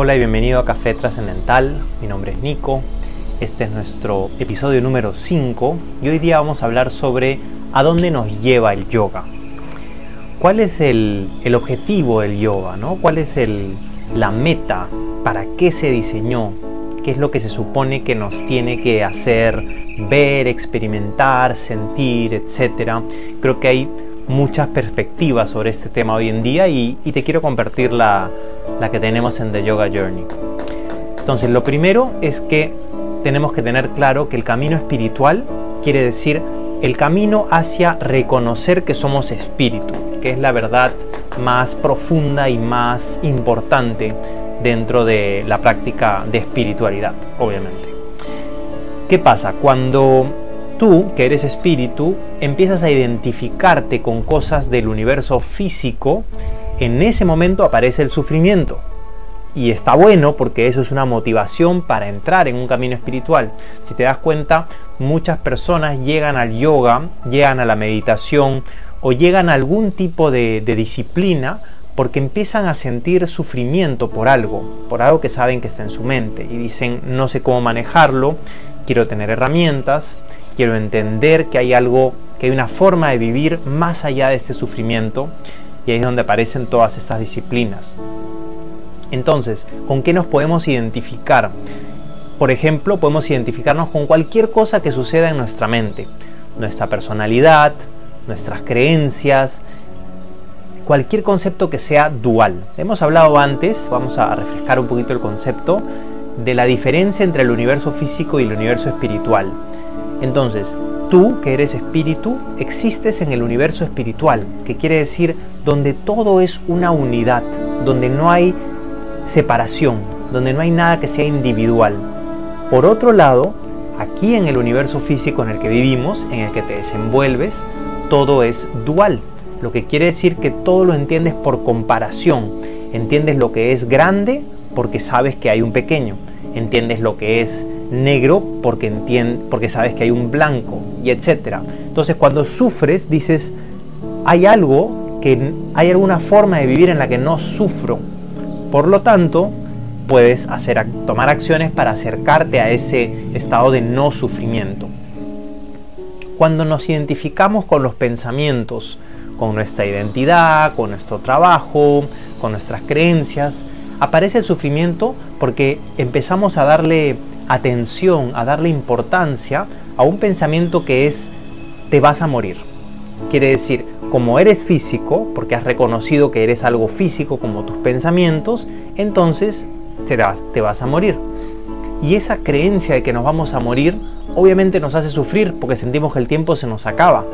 Hola y bienvenido a Café Trascendental. Mi nombre es Nico. Este es nuestro episodio número 5 y hoy día vamos a hablar sobre a dónde nos lleva el yoga. ¿Cuál es el, objetivo del yoga? ¿no? ¿Cuál es el, la meta? ¿Para qué se diseñó? ¿Qué es lo que se supone que nos tiene que hacer ver, experimentar, sentir, etcétera? Creo que hay muchas perspectivas sobre este tema hoy en día y, te quiero compartir la, la que tenemos en The Yoga Journey. Entonces, lo primero es que tenemos que tener claro que el camino espiritual quiere decir el camino hacia reconocer que somos espíritu, que es la verdad más profunda y más importante dentro de la práctica de espiritualidad, obviamente. ¿Qué pasa? Cuando tú, que eres espíritu, empiezas a identificarte con cosas del universo físico, en ese momento aparece el sufrimiento. Y está bueno porque eso es una motivación para entrar en un camino espiritual. Si te das cuenta, muchas personas llegan al yoga, llegan a la meditación o llegan a algún tipo de, disciplina porque empiezan a sentir sufrimiento por algo, por algo que saben que está en su mente y dicen no sé cómo manejarlo, quiero tener herramientas, quiero entender que hay algo, que hay una forma de vivir más allá de este sufrimiento y ahí es donde aparecen todas estas disciplinas. Entonces, ¿con qué nos podemos identificar? Por ejemplo, podemos identificarnos con cualquier cosa que suceda en nuestra mente, nuestra personalidad, nuestras creencias, cualquier concepto que sea dual. Hemos hablado antes, vamos a refrescar un poquito el concepto, de la diferencia entre el universo físico y el universo espiritual. Entonces, tú que eres espíritu, existes en el universo espiritual, que quiere decir donde todo es una unidad, donde no hay separación, donde no hay nada que sea individual. Por otro lado, aquí en el universo físico en el que vivimos, en el que te desenvuelves, todo es dual, lo que quiere decir que todo lo entiendes por comparación. Entiendes lo que es grande porque sabes que hay un pequeño. Entiendes lo que es negro porque, porque sabes que hay un blanco y etcétera. Entonces cuando sufres dices, hay algo que hay alguna forma de vivir en la que no sufro. Por lo tanto, puedes hacer, tomar acciones para acercarte a ese estado de no sufrimiento. Cuando nos identificamos con los pensamientos, con nuestra identidad, con nuestro trabajo, con nuestras creencias, aparece el sufrimiento porque empezamos a darle atención, a darle importancia a un pensamiento que es te vas a morir. Quiere decir, como eres físico, porque has reconocido que eres algo físico como tus pensamientos, entonces te vas, a morir. Y esa creencia de que nos vamos a morir obviamente nos hace sufrir porque sentimos que el tiempo se nos acaba.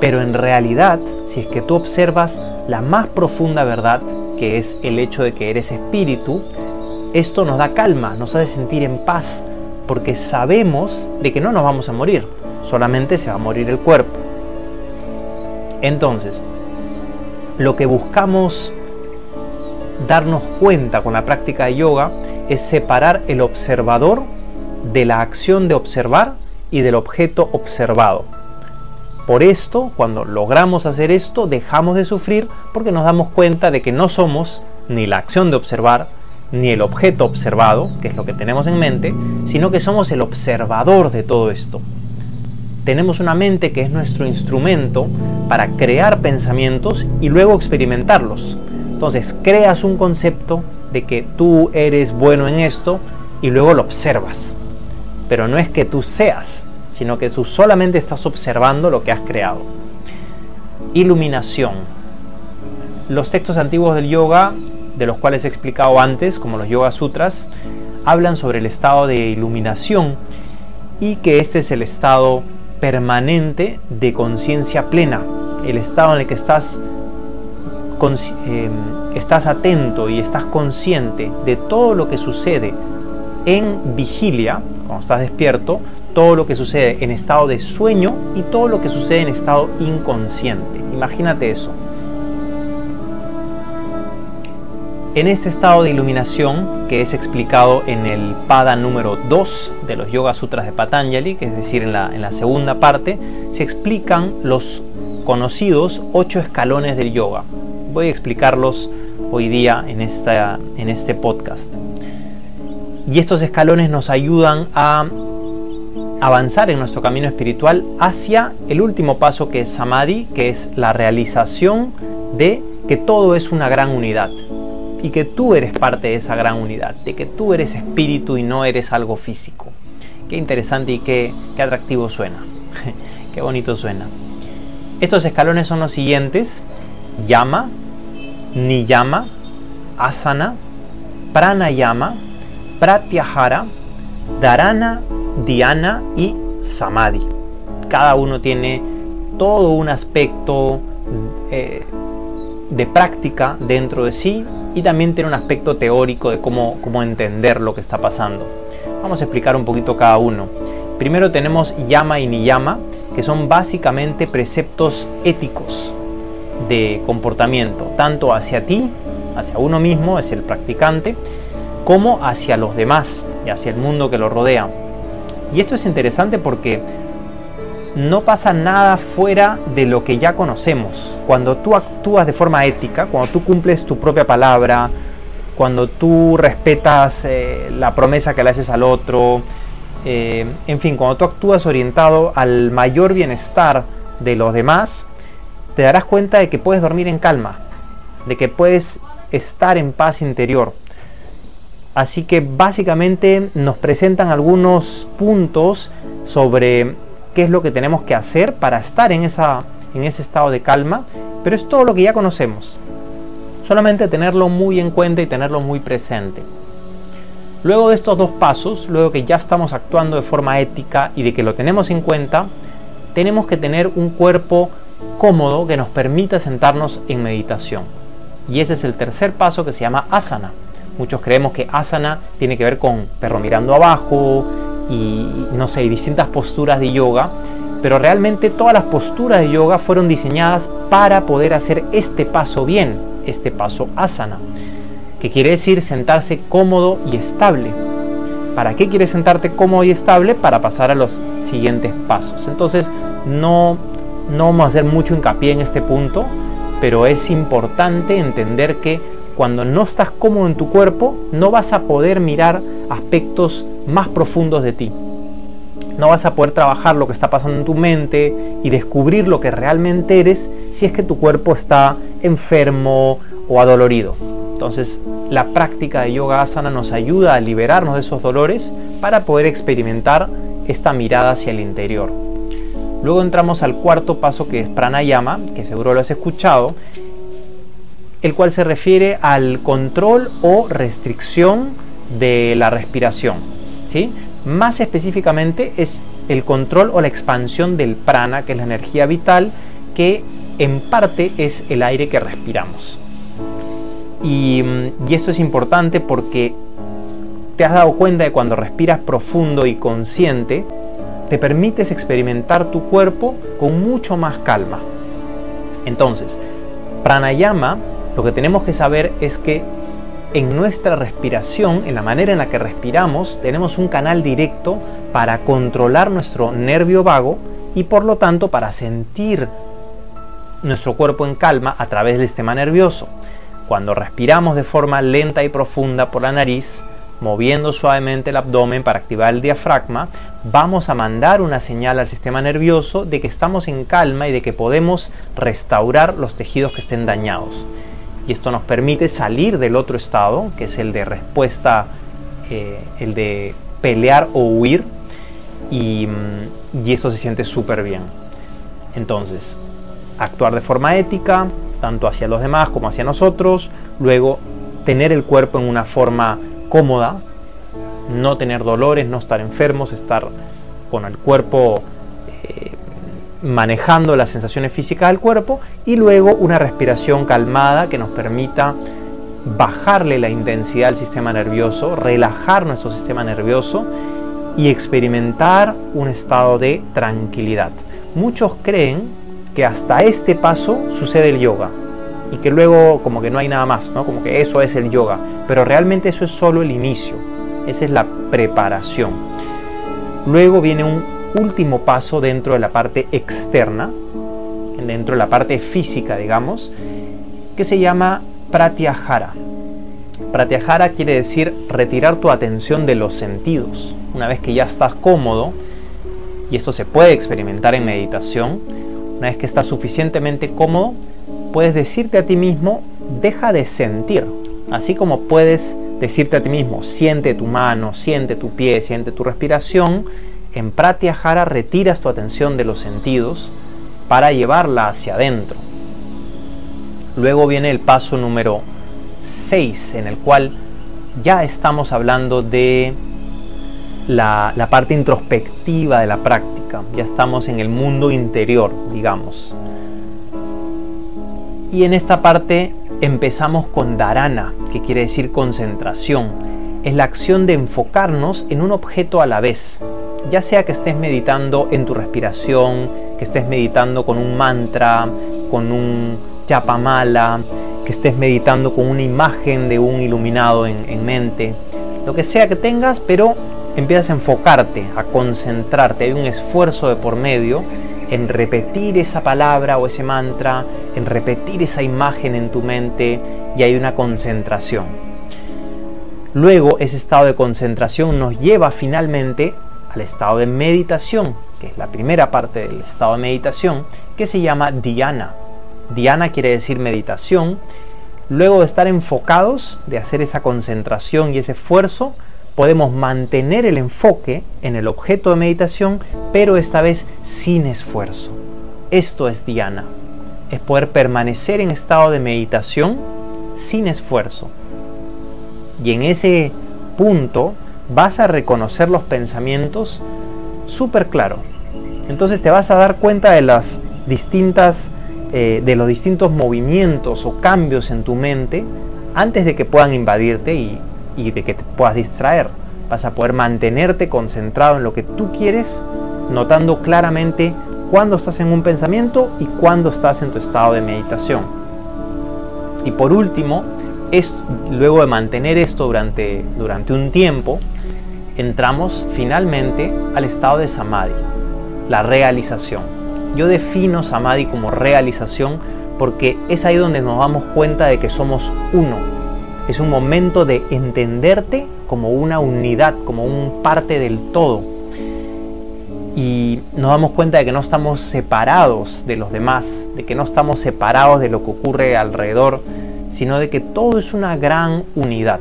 Pero en realidad, si es que tú observas la más profunda verdad, que es el hecho de que eres espíritu, esto nos da calma, nos hace sentir en paz, porque sabemos de que no nos vamos a morir, solamente se va a morir el cuerpo. Entonces, lo que buscamos darnos cuenta con la práctica de yoga es separar el observador de la acción de observar y del objeto observado. Por esto, cuando logramos hacer esto, dejamos de sufrir porque nos damos cuenta de que no somos ni la acción de observar ni el objeto observado, que es lo que tenemos en mente, sino que somos el observador de todo esto. Tenemos una mente que es nuestro instrumento para crear pensamientos y luego experimentarlos. Entonces creas un concepto de que tú eres bueno en esto y luego lo observas. Pero no es que tú seas, sino que tú solamente estás observando lo que has creado. Iluminación. Los textos antiguos del yoga de los cuales he explicado antes, como los Yoga Sutras, hablan sobre el estado de iluminación y que este es el estado permanente de conciencia plena, el estado en el que estás, eh, estás atento y estás consciente de todo lo que sucede en vigilia, cuando estás despierto, todo lo que sucede en estado de sueño y todo lo que sucede en estado inconsciente. Imagínate eso. En este estado de iluminación, que es explicado en el pada número 2 de los Yoga Sutras de Patanjali, que es decir, en la, en la segunda parte, se explican los conocidos ocho escalones del yoga. Voy a explicarlos hoy día en, esta, en este podcast. Y estos escalones nos ayudan a avanzar en nuestro camino espiritual hacia el último paso que es Samadhi, que es la realización de que todo es una gran unidad y que tú eres parte de esa gran unidad, de que tú eres espíritu y no eres algo físico. Qué interesante y qué, qué atractivo suena, qué bonito suena. Estos escalones son los siguientes, Yama, Niyama, Asana, Pranayama, Pratyahara, Dharana, Dhyana y Samadhi. Cada uno tiene todo un aspecto eh, de práctica dentro de sí y también tiene un aspecto teórico de cómo, cómo entender lo que está pasando. Vamos a explicar un poquito cada uno. Primero tenemos Yama y Niyama, que son básicamente preceptos éticos de comportamiento, tanto hacia ti, hacia uno mismo, es el practicante, como hacia los demás y hacia el mundo que lo rodea. Y esto es interesante porque no pasa nada fuera de lo que ya conocemos. Cuando tú actúas de forma ética, cuando tú cumples tu propia palabra, cuando tú respetas eh, la promesa que le haces al otro, eh, en fin, cuando tú actúas orientado al mayor bienestar de los demás, te darás cuenta de que puedes dormir en calma, de que puedes estar en paz interior. Así que básicamente nos presentan algunos puntos sobre qué es lo que tenemos que hacer para estar en, esa, en ese estado de calma, pero es todo lo que ya conocemos. Solamente tenerlo muy en cuenta y tenerlo muy presente. Luego de estos dos pasos, luego que ya estamos actuando de forma ética y de que lo tenemos en cuenta, tenemos que tener un cuerpo cómodo que nos permita sentarnos en meditación. Y ese es el tercer paso que se llama asana. Muchos creemos que asana tiene que ver con perro mirando abajo y no sé, distintas posturas de yoga, pero realmente todas las posturas de yoga fueron diseñadas para poder hacer este paso bien, este paso asana, que quiere decir sentarse cómodo y estable. ¿Para qué quieres sentarte cómodo y estable? Para pasar a los siguientes pasos. Entonces, no, no vamos a hacer mucho hincapié en este punto, pero es importante entender que cuando no estás cómodo en tu cuerpo, no vas a poder mirar aspectos más profundos de ti. No vas a poder trabajar lo que está pasando en tu mente y descubrir lo que realmente eres si es que tu cuerpo está enfermo o adolorido. Entonces, la práctica de yoga asana nos ayuda a liberarnos de esos dolores para poder experimentar esta mirada hacia el interior. Luego entramos al cuarto paso que es pranayama, que seguro lo has escuchado, el cual se refiere al control o restricción de la respiración. ¿sí? Más específicamente es el control o la expansión del prana, que es la energía vital, que en parte es el aire que respiramos. Y, y esto es importante porque te has dado cuenta de cuando respiras profundo y consciente, te permites experimentar tu cuerpo con mucho más calma. Entonces, pranayama lo que tenemos que saber es que en nuestra respiración, en la manera en la que respiramos, tenemos un canal directo para controlar nuestro nervio vago y por lo tanto para sentir nuestro cuerpo en calma a través del sistema nervioso. Cuando respiramos de forma lenta y profunda por la nariz, moviendo suavemente el abdomen para activar el diafragma, vamos a mandar una señal al sistema nervioso de que estamos en calma y de que podemos restaurar los tejidos que estén dañados y esto nos permite salir del otro estado, que es el de respuesta, eh, el de pelear o huir, y, mm, y eso se siente súper bien. Entonces, actuar de forma ética, tanto hacia los demás como hacia nosotros, luego tener el cuerpo en una forma cómoda, no tener dolores, no estar enfermos, estar con el cuerpo eh, manejando las sensaciones físicas del cuerpo y luego una respiración calmada que nos permita bajarle la intensidad al sistema nervioso, relajar nuestro sistema nervioso y experimentar un estado de tranquilidad. Muchos creen que hasta este paso sucede el yoga y que luego como que no hay nada más, ¿no? como que eso es el yoga, pero realmente eso es solo el inicio, esa es la preparación. Luego viene un último paso dentro de la parte externa, dentro de la parte física, digamos, que se llama pratyahara. Pratyahara quiere decir retirar tu atención de los sentidos. Una vez que ya estás cómodo, y esto se puede experimentar en meditación, una vez que estás suficientemente cómodo, puedes decirte a ti mismo, deja de sentir. Así como puedes decirte a ti mismo, siente tu mano, siente tu pie, siente tu respiración, en Pratyahara retiras tu atención de los sentidos para llevarla hacia adentro. Luego viene el paso número 6, en el cual ya estamos hablando de la, parte introspectiva de la práctica, ya estamos en el mundo interior, digamos. Y en esta parte empezamos con dharana, que quiere decir concentración. Es la acción de enfocarnos en un objeto a la vez, ya sea que estés meditando en tu respiración, que estés meditando con un mantra, con un mala, que estés meditando con una imagen de un iluminado en, mente, lo que sea que tengas, pero empiezas a enfocarte, a concentrarte, hay un esfuerzo de por medio en repetir esa palabra o ese mantra, en repetir esa imagen en tu mente y hay una concentración. Luego ese estado de concentración nos lleva finalmente al estado de meditación, que es la primera parte del estado de meditación, que se llama dhyana. Dhyana quiere decir meditación. Luego de estar enfocados, de hacer esa concentración y ese esfuerzo, podemos mantener el enfoque en el objeto de meditación, pero esta vez sin esfuerzo. Esto es dhyana. Es poder permanecer en estado de meditación sin esfuerzo. Y en ese punto vas a reconocer los pensamientos súper claro. Entonces te vas a dar cuenta de las distintas, eh, de los distintos movimientos o cambios en tu mente antes de que puedan invadirte y, de que te puedas distraer. Vas a poder mantenerte concentrado en lo que tú quieres, notando claramente cuándo estás en un pensamiento y cuándo estás en tu estado de meditación. Y por último, es, luego de mantener esto durante, durante un tiempo, entramos finalmente al estado de samadhi, la realización. Yo defino samadhi como realización porque es ahí donde nos damos cuenta de que somos uno. Es un momento de entenderte como una unidad, como un parte del todo. Y nos damos cuenta de que no estamos separados de los demás, de que no estamos separados de lo que ocurre alrededor, sino de que todo es una gran unidad.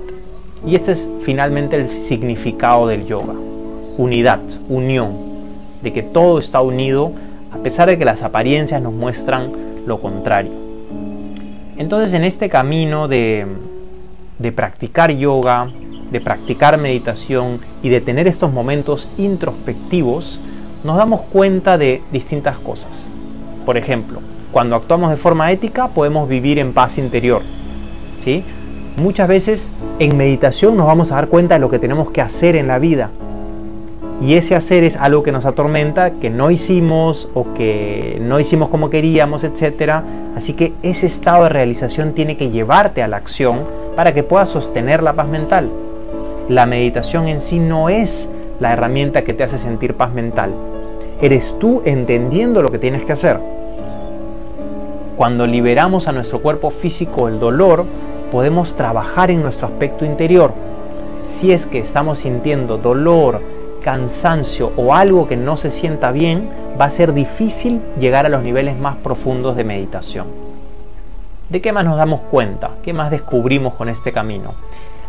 Y este es finalmente el significado del yoga. Unidad, unión, de que todo está unido a pesar de que las apariencias nos muestran lo contrario. Entonces en este camino de, de practicar yoga, de practicar meditación y de tener estos momentos introspectivos, nos damos cuenta de distintas cosas. Por ejemplo, cuando actuamos de forma ética podemos vivir en paz interior. ¿sí? Muchas veces en meditación nos vamos a dar cuenta de lo que tenemos que hacer en la vida. Y ese hacer es algo que nos atormenta, que no hicimos o que no hicimos como queríamos, etc. Así que ese estado de realización tiene que llevarte a la acción para que puedas sostener la paz mental. La meditación en sí no es la herramienta que te hace sentir paz mental. Eres tú entendiendo lo que tienes que hacer. Cuando liberamos a nuestro cuerpo físico el dolor, podemos trabajar en nuestro aspecto interior. Si es que estamos sintiendo dolor, cansancio o algo que no se sienta bien, va a ser difícil llegar a los niveles más profundos de meditación. ¿De qué más nos damos cuenta? ¿Qué más descubrimos con este camino?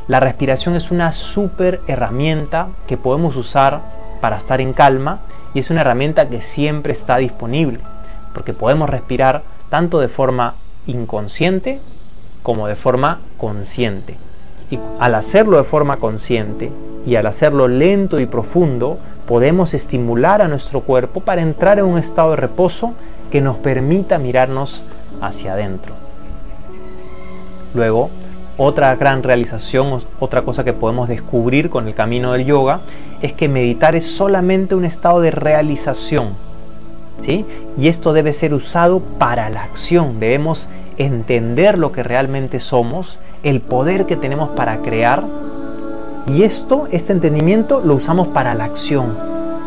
La respiración es una súper herramienta que podemos usar para estar en calma y es una herramienta que siempre está disponible porque podemos respirar tanto de forma inconsciente como de forma consciente. Y al hacerlo de forma consciente y al hacerlo lento y profundo, podemos estimular a nuestro cuerpo para entrar en un estado de reposo que nos permita mirarnos hacia adentro. Luego, otra gran realización, otra cosa que podemos descubrir con el camino del yoga, es que meditar es solamente un estado de realización. ¿sí? Y esto debe ser usado para la acción. Debemos entender lo que realmente somos, el poder que tenemos para crear. Y esto, este entendimiento, lo usamos para la acción,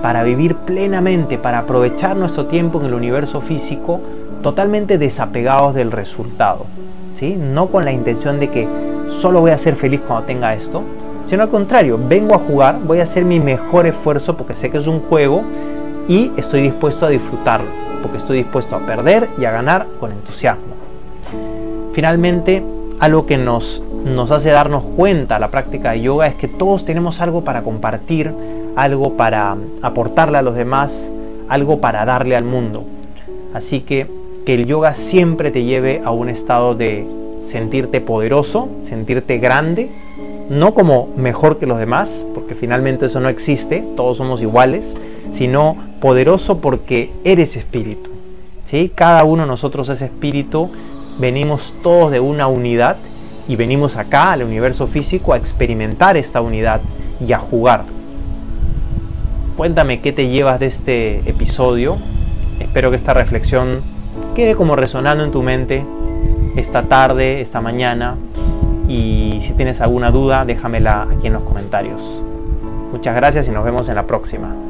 para vivir plenamente, para aprovechar nuestro tiempo en el universo físico totalmente desapegados del resultado. ¿sí? No con la intención de que solo voy a ser feliz cuando tenga esto, sino al contrario, vengo a jugar, voy a hacer mi mejor esfuerzo porque sé que es un juego y estoy dispuesto a disfrutarlo, porque estoy dispuesto a perder y a ganar con entusiasmo. Finalmente, algo que nos, nos hace darnos cuenta la práctica de yoga es que todos tenemos algo para compartir, algo para aportarle a los demás, algo para darle al mundo. Así que que el yoga siempre te lleve a un estado de sentirte poderoso, sentirte grande, no como mejor que los demás, porque finalmente eso no existe, todos somos iguales, sino poderoso porque eres espíritu. ¿sí? Cada uno de nosotros es espíritu, venimos todos de una unidad y venimos acá al universo físico a experimentar esta unidad y a jugar. Cuéntame qué te llevas de este episodio. Espero que esta reflexión quede como resonando en tu mente esta tarde, esta mañana. Y si tienes alguna duda, déjamela aquí en los comentarios. Muchas gracias y nos vemos en la próxima.